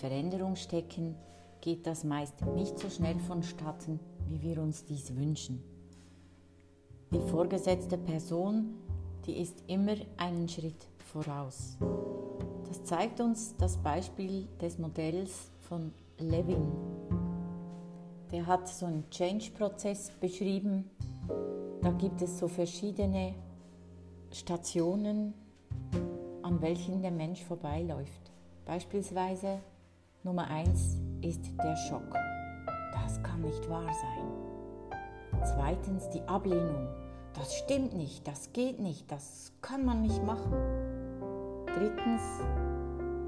Veränderung stecken, geht das meist nicht so schnell vonstatten, wie wir uns dies wünschen. Die vorgesetzte Person, die ist immer einen Schritt voraus. Das zeigt uns das Beispiel des Modells von Levin. Der hat so einen Change-Prozess beschrieben. Da gibt es so verschiedene Stationen, an welchen der Mensch vorbeiläuft. Beispielsweise Nummer eins ist der Schock. Das kann nicht wahr sein. Zweitens die Ablehnung. Das stimmt nicht, das geht nicht, das kann man nicht machen. Drittens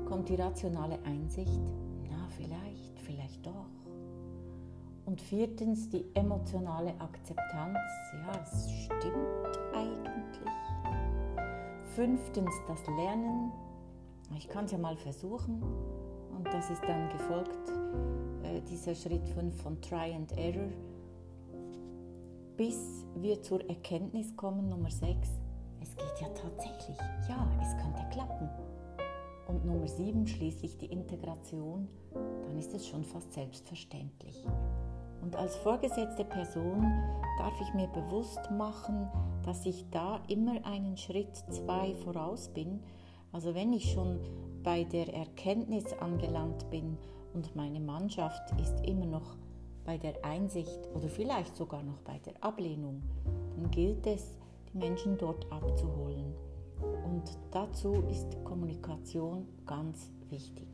kommt die rationale Einsicht. Na, vielleicht, vielleicht doch. Und viertens die emotionale Akzeptanz. Ja, es stimmt eigentlich. Fünftens das Lernen. Ich kann es ja mal versuchen. Und das ist dann gefolgt, äh, dieser Schritt 5 von Try and Error, bis wir zur Erkenntnis kommen, Nummer 6, es geht ja tatsächlich, ja, es könnte klappen. Und Nummer 7 schließlich die Integration, dann ist es schon fast selbstverständlich. Und als vorgesetzte Person darf ich mir bewusst machen, dass ich da immer einen Schritt zwei voraus bin. Also wenn ich schon bei der Erkenntnis angelangt bin und meine Mannschaft ist immer noch bei der Einsicht oder vielleicht sogar noch bei der Ablehnung, dann gilt es, die Menschen dort abzuholen. Und dazu ist Kommunikation ganz wichtig.